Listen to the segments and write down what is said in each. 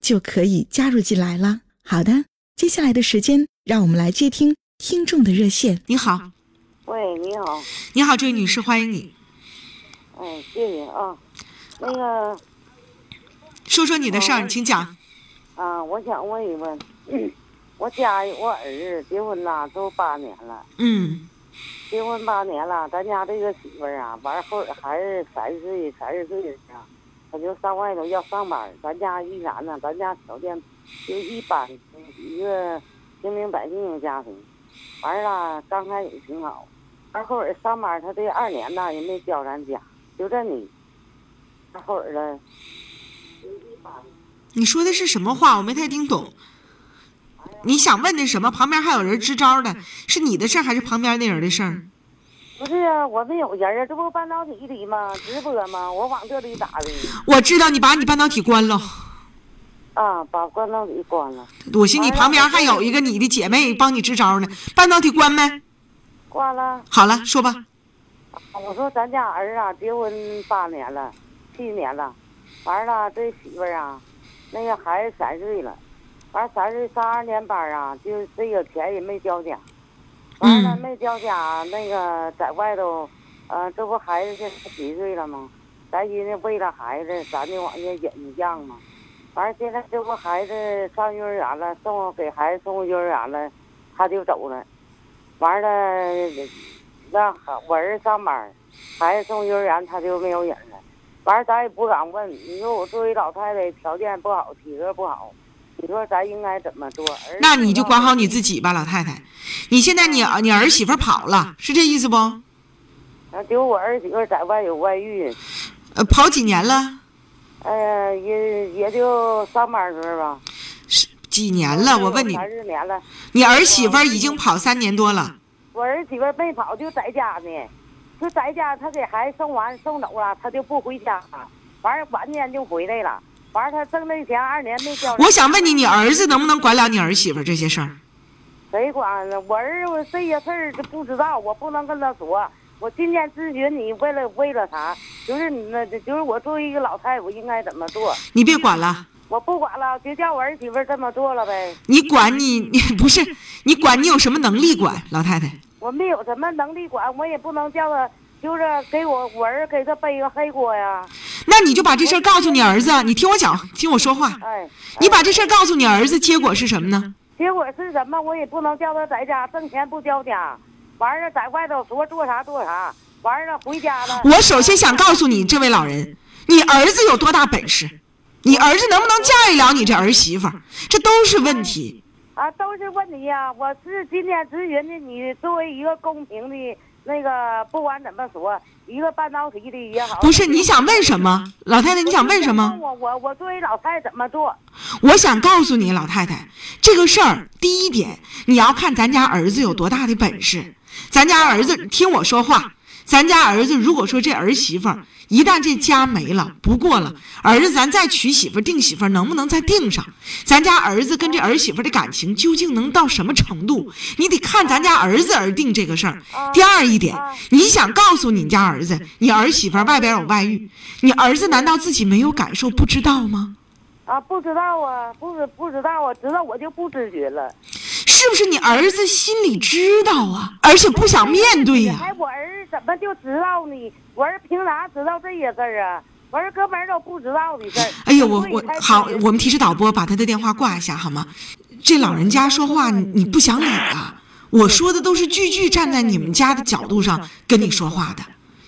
就可以加入进来了。好的，接下来的时间，让我们来接听听众的热线。你好，喂，你好，你好，这位女士，欢迎你。哎，谢谢啊。那个，说说你的事儿，哦请讲。啊，我想问一问，我家我儿子结婚啦，都八年了，嗯结婚八年了，咱家这个媳妇儿啊，完后还是三十岁、三十岁的时他就上外头要上班。咱家依然呢，咱家条件就一般，一个平民百姓的家庭。完了，刚开始挺好，完后儿上班，他这二年呐也没交咱家，就这你。他后儿了，你说的是什么话？我没太听懂。你想问的什么？旁边还有人支招的，是你的事儿还是旁边那人的事儿？不是啊，我没有人啊，这不半导体里吗？直播吗？我往这里打的我知道你把你半导体关了，啊，把半导体关了，我寻思你旁边还有一个你的姐妹帮你支招呢。半导体关没？关了。好了，说吧。我说咱家儿啊，结婚八年了，七年了，完了这媳妇儿啊，那个孩子三岁了，完了三岁上二年班啊，就这个钱也没交家，完了嗯没交家，那个在外头，呃，这不孩子现在几岁了吗？咱寻思为了孩子，咱就往下忍一让嘛。完了现在这不孩子上幼儿园了，送给孩子送幼儿园了，他就走了，完了。让我儿子上班，孩子送幼儿园，他就没有人了。完了，咱也不敢问。你说我作为老太太，条件不好，体格不好，你说咱应该怎么做？那你就管好你自己。吧，老太太。你现在你你儿媳妇跑了，是这意思不？啊，就我儿媳妇在外有外遇，呃，跑几年了？呃，也也就上班时候吧。是几年了？我问你，三四年了。你儿媳妇已经跑三年多了。我儿媳妇没跑，就在家呢，就在家，她给孩子送完送走了，她就不回家了。完了晚年就回来了。完了，他挣那钱二年没交。我想问你，你儿子能不能管了你儿媳妇儿这些事儿？谁管呢？我儿子这些事儿就不知道，我不能跟他说。我今天咨询你，为了为了啥？就是你那，就是我作为一个老太太，我应该怎么做？你别管了，我不管了，就叫我儿媳妇这么做了呗。你管你你 不是你管你有什么能力管？老太太，我没有什么能力管，我也不能叫他，就是给我我儿子给他背一个黑锅呀。那你就把这事儿告诉你儿子，你听我讲，听我说话。哎，你把这事儿告诉你儿子，结果是什么呢？结果是什么？我也不能叫他在家挣钱不交家，完了在外头说做啥做啥，完了回家了。我首先想告诉你，这位老人，你儿子有多大本事？你儿子能不能驾驭了你这儿媳妇？这都是问题。啊，都是问题呀、我是今天咨询的你，作为一个公平的那个，不管怎么说，一个半导体的也好。不是你想问什么，老太太？你想问什么？我我我作为老太太怎么做？我想告诉你，老太太，这个事儿，第一点，你要看咱家儿子有多大的本事。咱家儿子听我说话，咱家儿子如果说这儿媳妇儿一旦这家没了，不过了，儿子咱再娶媳妇儿定媳妇儿能不能再定上？咱家儿子跟这儿媳妇儿的感情究竟能到什么程度？你得看咱家儿子而定这个事儿。第二一点，你想告诉你家儿子，你儿媳妇儿外边有外遇，你儿子难道自己没有感受不知道吗？啊，不知道啊，不知不知道啊，知道我就不咨询了。是不是你儿子心里知道啊，而且不想面对呀、哎，我儿子怎么就知道呢？我儿凭啥知道这些事儿啊？完事根本都不知道的事儿。哎呦，我我好，我们提示导播把他的电话挂一下好吗？这老人家说话你你不想理啊？我说的都是句句站在你们家的角度上跟你说话的，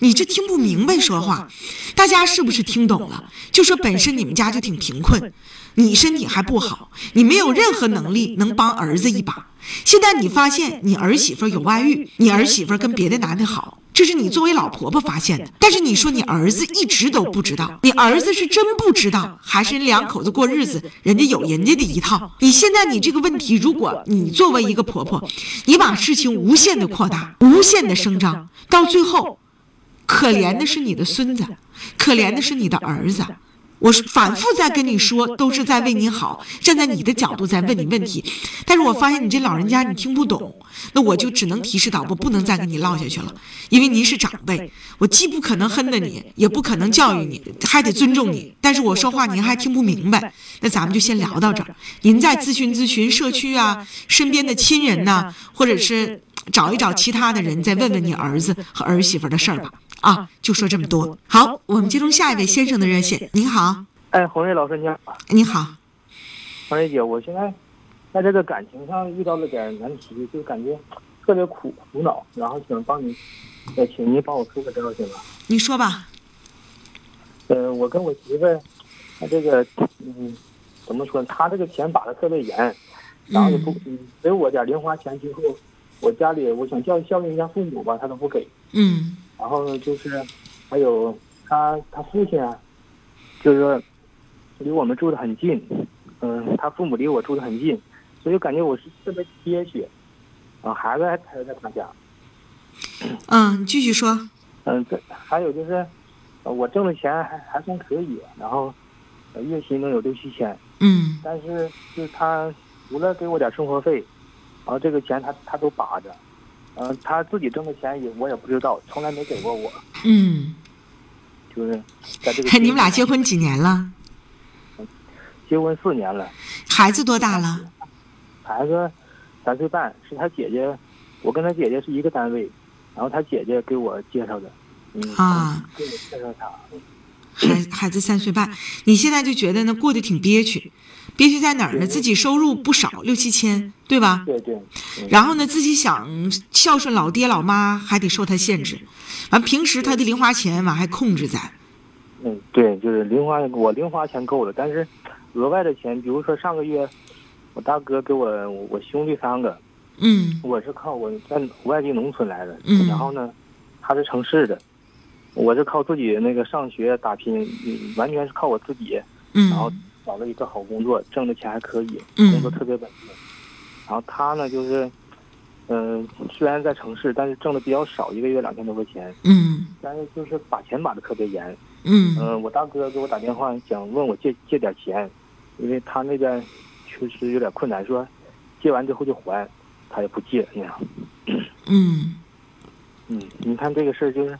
你这听不明白说话。大家是不是听懂了？就说本身你们家就挺贫困，你身体还不好，你没有任何能力能帮儿子一把。现在你发现你儿媳妇有外遇，你儿媳妇跟别的男的好，这是你作为老婆婆发现的。但是你说你儿子一直都不知道，你儿子是真不知道，还是两口子过日子，人家有人家的一套？你现在你这个问题，如果你作为一个婆婆，你把事情无限的扩大，无限的声张，到最后，可怜的是你的孙子，可怜的是你的儿子。我是反复在跟你说，都是在为你好，站在你的角度在问你问题，但是我发现你这老人家你听不懂，那我就只能提示导播不能再跟你唠下去了，因为您是长辈，我既不可能恨着你，也不可能教育你，还得尊重你，但是我说话您还听不明白，那咱们就先聊到这儿，您再咨询咨询社区啊，身边的亲人呐、或者是找一找其他的人，再问问你儿子和儿媳妇的事儿吧。啊，就说这么多。好，我们接通下一位先生的热线。您好，哎，红瑞老师你好，您好，红瑞姐，我现在在这个感情上遇到了点难题，就感觉特别苦苦恼，然后想帮你，呃，请您帮我出个招行吗？你说吧。呃，我跟我媳妇儿，她这个，嗯，怎么说呢？她这个钱把的特别严，然后也不嗯给我点零花钱之后，我家里我想教孝敬一下父母吧，她都不给。嗯然后呢，就是还有他他父亲啊，就是说离我们住的很近，嗯、他父母离我住的很近，所以感觉我是特别憋屈，啊、孩子还陪在他家，嗯，你继续说。嗯、这还有就是，呃我挣的钱还还算可以，然后呃月薪能有六七千，嗯但是就是他除了给我点生活费，然后这个钱他他都把着，嗯、他自己挣的钱也我也不知道，从来没给过我，嗯，就是在这个嘿，你们俩结婚几年了？结婚四年了。孩子多大了？孩子三岁半，是他姐姐，我跟他姐姐是一个单位，然后他姐姐给我介绍的，嗯，啊，给我介绍他，孩孩子三岁半，你现在就觉得呢过得挺憋屈，憋屈在哪儿呢？自己收入不少，六七千，对吧？对对，嗯然后呢，自己想孝顺老爹老妈，还得受他限制。完，平时他的零花钱完还控制咱。嗯对，就是零花我零花钱够了，但是额外的钱，比如说上个月我大哥给我我兄弟三个，嗯我是靠我在外地农村来的，嗯然后呢，他是城市的，我是靠自己那个上学打拼，嗯完全是靠我自己，嗯然后嗯找了一个好工作，挣的钱还可以，嗯工作特别稳定。然后他呢，就是，嗯、虽然在城市，但是挣的比较少，一个月两千多块钱，嗯但是就是把钱把的特别严。嗯嗯、我大哥给我打电话想问我借借点钱，因为他那边确实有点困难，说借完之后就还，他也不借那样。嗯，嗯，你看这个事儿就是，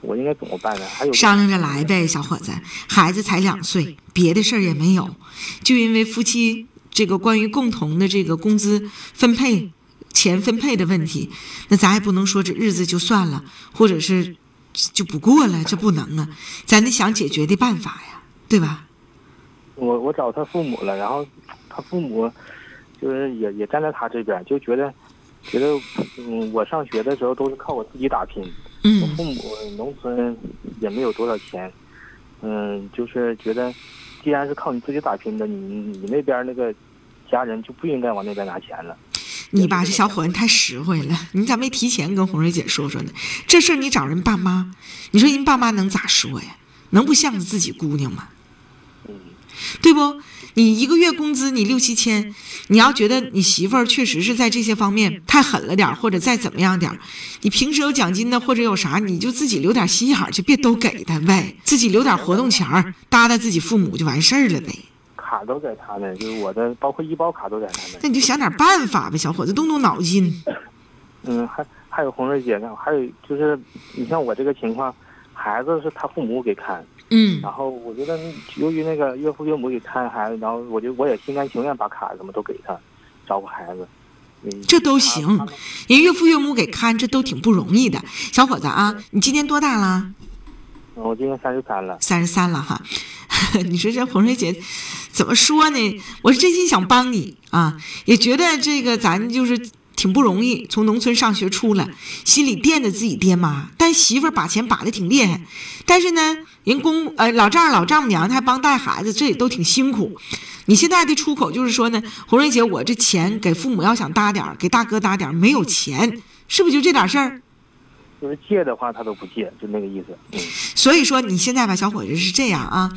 我应该怎么办呢？还有商量着来呗，小伙子。孩子才两岁，别的事儿也没有，就因为夫妻这个关于共同的这个工资分配、钱分配的问题，那咱也不能说这日子就算了，或者是就不过了，这不能啊，咱得想解决的办法呀，对吧？我我找他父母了，然后他父母就是也也站在他这边，就觉得觉得嗯，我上学的时候都是靠我自己打拼，我嗯父母农村也没有多少钱，嗯，就是觉得既然是靠你自己打拼的，你你那边那个家人就不应该往那边拿钱了。你吧，这小伙子太实惠了，你咋没提前跟红瑞姐说说呢？这事儿你找人爸妈，你说人爸妈能咋说呀？能不向着自己姑娘吗？嗯，对不？你一个月工资你六七千，你要觉得你媳妇儿确实是在这些方面太狠了点儿，或者再怎么样点儿，你平时有奖金的或者有啥，你就自己留点心眼儿就，别都给他呗，自己留点活动钱儿，搭搭自己父母就完事儿了呗。卡都在他那，就是我的，包括医保卡都在他那。那你就想点办法呗，小伙子，动动脑筋。嗯，还还有红瑞姐呢，还有就是你像我这个情况，孩子是他父母给看，嗯然后我觉得由于那个岳父岳母给看孩子，然后我就我也心甘情愿把卡什么都给他，照顾孩子。嗯这都行人岳父岳母给看，这都挺不容易的。小伙子啊，你今年多大了？嗯，我今年三十三了。三十三了哈，你说这红水姐怎么说呢？我是真心想帮你啊，也觉得这个咱就是挺不容易，从农村上学出来，心里惦着自己爹妈，但媳妇儿把钱把的挺厉害，但是呢，人公呃老丈人老丈母娘他还帮带孩子，这也都挺辛苦。你现在的出口就是说呢，红瑞姐，我这钱给父母要想搭点儿，给大哥搭点儿，没有钱，是不是就这点事儿？就是借的话，他都不借，就那个意思。嗯，所以说你现在吧，小伙子是这样啊，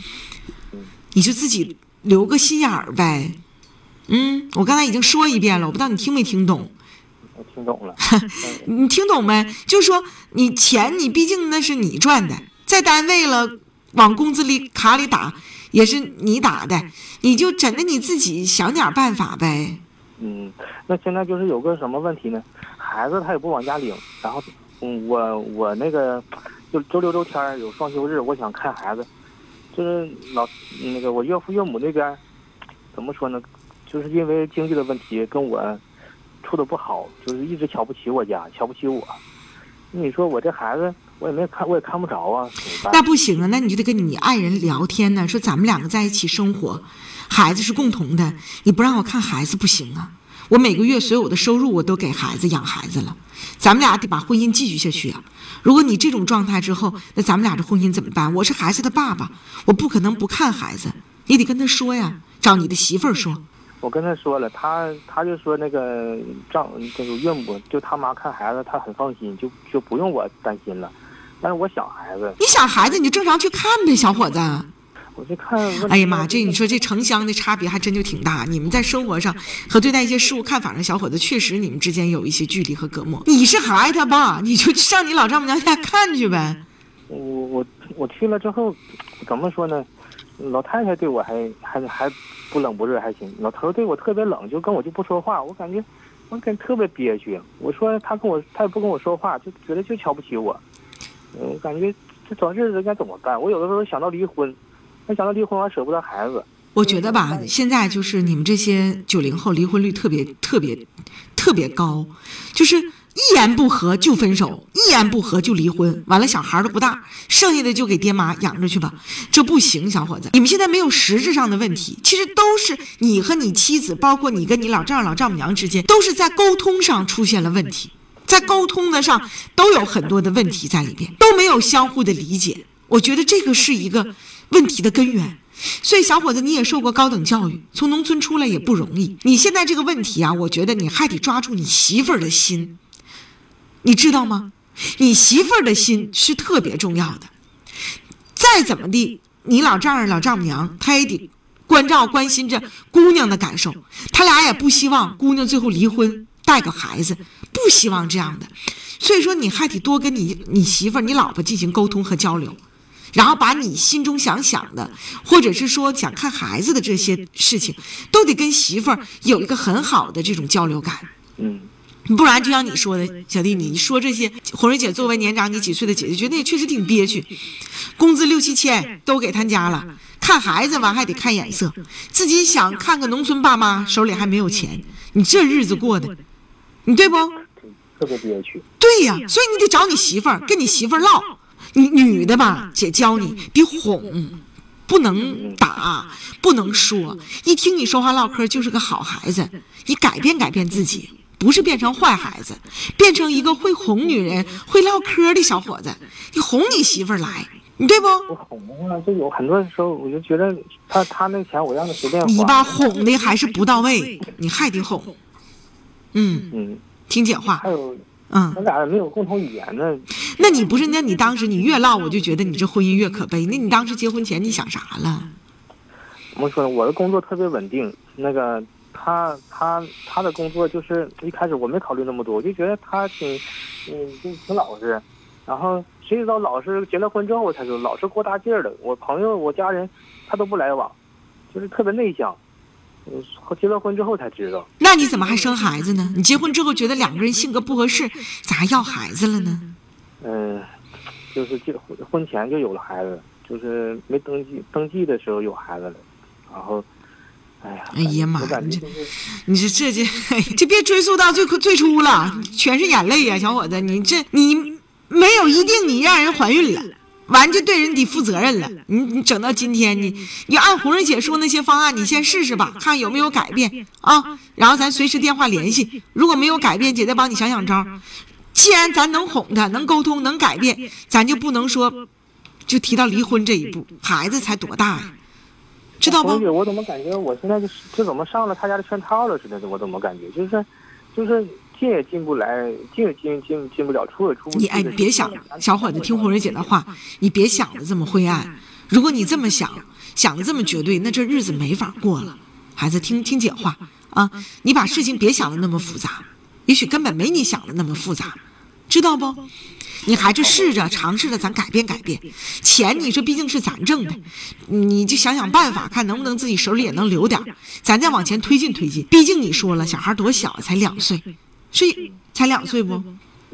你就自己留个心眼儿呗。嗯，我刚才已经说一遍了，我不知道你听没听懂。我听懂了。你听懂没？就是说你钱，你毕竟那是你赚的，在单位了往工资里卡里打，也是你打的，你就整的你自己想点办法呗。嗯，那现在就是有个什么问题呢？孩子他也不往家领，然后，嗯，我我那个就周六周天儿有双休日，我想看孩子，就是老那个我岳父岳母那边，怎么说呢？就是因为经济的问题跟我处的不好，就是一直瞧不起我家，瞧不起我。你说我这孩子，我也没看，我也看不着啊，那不行啊，那你就得跟你爱人聊天呢，说咱们两个在一起生活，孩子是共同的，你不让我看孩子不行啊。我每个月所有的收入我都给孩子养孩子了，咱们俩得把婚姻继续下去啊。如果你这种状态之后，那咱们俩这婚姻怎么办？我是孩子的爸爸，我不可能不看孩子，你得跟他说呀，找你的媳妇儿说。我跟他说了，他他就说那个丈这个岳母就他妈看孩子，他很放心，就就不用我担心了。但是我想孩子，你想孩子你就正常去看呗，小伙子。我就看。哎呀妈，这你说这城乡的差别还真就挺大。你们在生活上和对待一些事物看法上，小伙子确实你们之间有一些距离和隔膜。你是孩子他爸，你就上你老丈母娘家看去呗。我我我去了之后，怎么说呢？老太太对我还还还不冷不热还行，老头对我特别冷，就跟我就不说话，我感觉我感觉特别憋屈。我说他跟我他也不跟我说话，就觉得就瞧不起我。嗯感觉这找日子该怎么办？我有的时候想到离婚，但想到离婚我还舍不得孩子。我觉得吧，现在就是你们这些九零后离婚率特别特别特别高，就是一言不合就分手，一言不合就离婚，完了小孩都不大，剩下的就给爹妈养着去吧。这不行，小伙子，你们现在没有实质上的问题，其实都是你和你妻子，包括你跟你老丈人、老丈母娘之间，都是在沟通上出现了问题，在沟通的上都有很多的问题在里边，都没有相互的理解。我觉得这个是一个问题的根源。所以，小伙子，你也受过高等教育，从农村出来也不容易。你现在这个问题啊，我觉得你还得抓住你媳妇儿的心，你知道吗？你媳妇儿的心是特别重要的。再怎么地，你老丈人、老丈母娘，他也得关照、关心着姑娘的感受。他俩也不希望姑娘最后离婚带个孩子，不希望这样的。所以说，你还得多跟你你媳妇儿、你老婆进行沟通和交流。然后把你心中想想的，或者是说想看孩子的这些事情，都得跟媳妇儿有一个很好的这种交流感。嗯，不然就像你说的，小弟，你说这些，红瑞姐作为年长你几岁的姐姐，觉得也确实挺憋屈，工资六七千都给他家了，看孩子完还得看眼色，自己想看个农村爸妈，手里还没有钱，你这日子过的，你对不？特别憋屈。对呀，所以你得找你媳妇儿，跟你媳妇儿唠。你女的吧，姐教你得哄，不能打，不能说。一听你说话唠嗑就是个好孩子，你改变改变自己，不是变成坏孩子，变成一个会哄女人、会唠嗑的小伙子。你哄你媳妇儿来，你对不？我哄啊，就有很多时候我就觉得他他那钱我让他随便花。你吧哄的还是不到位，你还得哄。嗯，嗯，听姐话还。有嗯咱，俩没有共同语言呢。那你不是？那你当时你越唠，我就觉得你这婚姻越可悲。那你当时结婚前你想啥了？怎么说呢？我的工作特别稳定，那个他他他的工作就是一开始我没考虑那么多，我就觉得他挺嗯就挺老实，然后谁知道老是结了婚之后我才知道老是过大劲儿的。我朋友我家人他都不来往，就是特别内向。嗯，结了婚之后才知道。那你怎么还生孩子呢？你结婚之后觉得两个人性格不合适，咋还要孩子了呢？嗯，就是结婚婚前就有了孩子，就是没登记登记的时候有孩子了，然后，哎呀，哎呀妈你这你这这这这别追溯到最最初了，全是眼泪呀、小伙子，你这你没有一定你让人怀孕了，完就对人得负责任了。你你整到今天，你你按红瑞姐说那些方案，你先试试吧，看有没有改变啊。然后咱随时电话联系，如果没有改变，姐再帮你想想招。既然咱能哄他，能沟通，能改变，咱就不能说就提到离婚这一步。孩子才多大呀，知道不？红姐，我怎么感觉我现在就就怎么上了他家的圈套了似的？我怎么感觉就是就是进也进不来，进也进进进不了，出也出不去。你哎，你别想，小伙子，听红蕊姐的话，你别想的这么灰暗。如果你这么想，想的这么绝对，那这日子没法过了。孩子，听听姐话啊，你把事情别想的那么复杂，也许根本没你想的那么复杂，知道不？你还是试着尝试着咱改变改变。钱你说毕竟是咱挣的，你就想想办法，看能不能自己手里也能留点，咱再往前推进推进。毕竟你说了，小孩多小，才两岁，是才两岁不？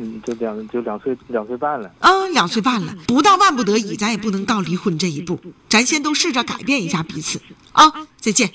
嗯，就两就两岁两岁半了。嗯，两岁半了，不到万不得已，咱也不能到离婚这一步。咱先都试着改变一下彼此啊！再见。